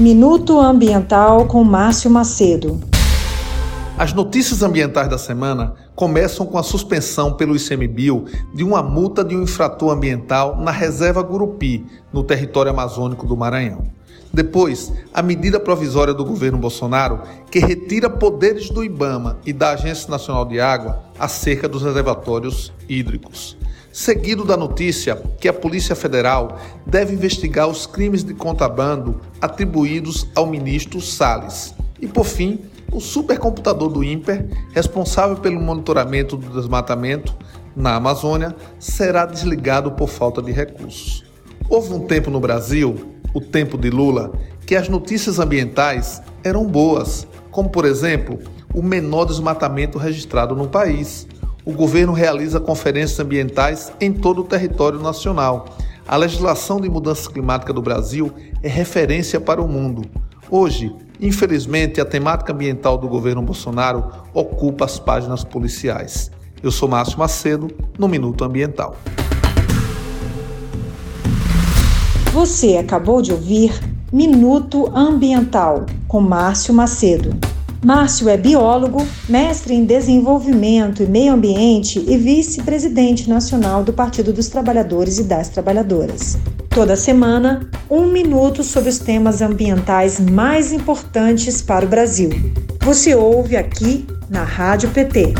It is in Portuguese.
Minuto Ambiental com Márcio Macedo. As notícias ambientais da semana começam com a suspensão pelo ICMBio de uma multa de um infrator ambiental na reserva Gurupi, no território amazônico do Maranhão. Depois, a medida provisória do governo Bolsonaro que retira poderes do IBAMA e da Agência Nacional de Água acerca dos reservatórios hídricos. Seguido da notícia que a Polícia Federal deve investigar os crimes de contrabando atribuídos ao ministro Salles. E por fim, o supercomputador do INPER, responsável pelo monitoramento do desmatamento na Amazônia, será desligado por falta de recursos. Houve um tempo no Brasil, o tempo de Lula, que as notícias ambientais eram boas, como por exemplo, o menor desmatamento registrado no país. O governo realiza conferências ambientais em todo o território nacional. A legislação de mudança climática do Brasil é referência para o mundo. Hoje, Infelizmente, a temática ambiental do governo Bolsonaro ocupa as páginas policiais. Eu sou Márcio Macedo, no Minuto Ambiental. Você acabou de ouvir Minuto Ambiental, com Márcio Macedo. Márcio é biólogo, mestre em desenvolvimento e meio ambiente e vice-presidente nacional do Partido dos Trabalhadores e das Trabalhadoras. Toda semana, um minuto sobre os temas ambientais mais importantes para o Brasil. Você ouve aqui na Rádio PT.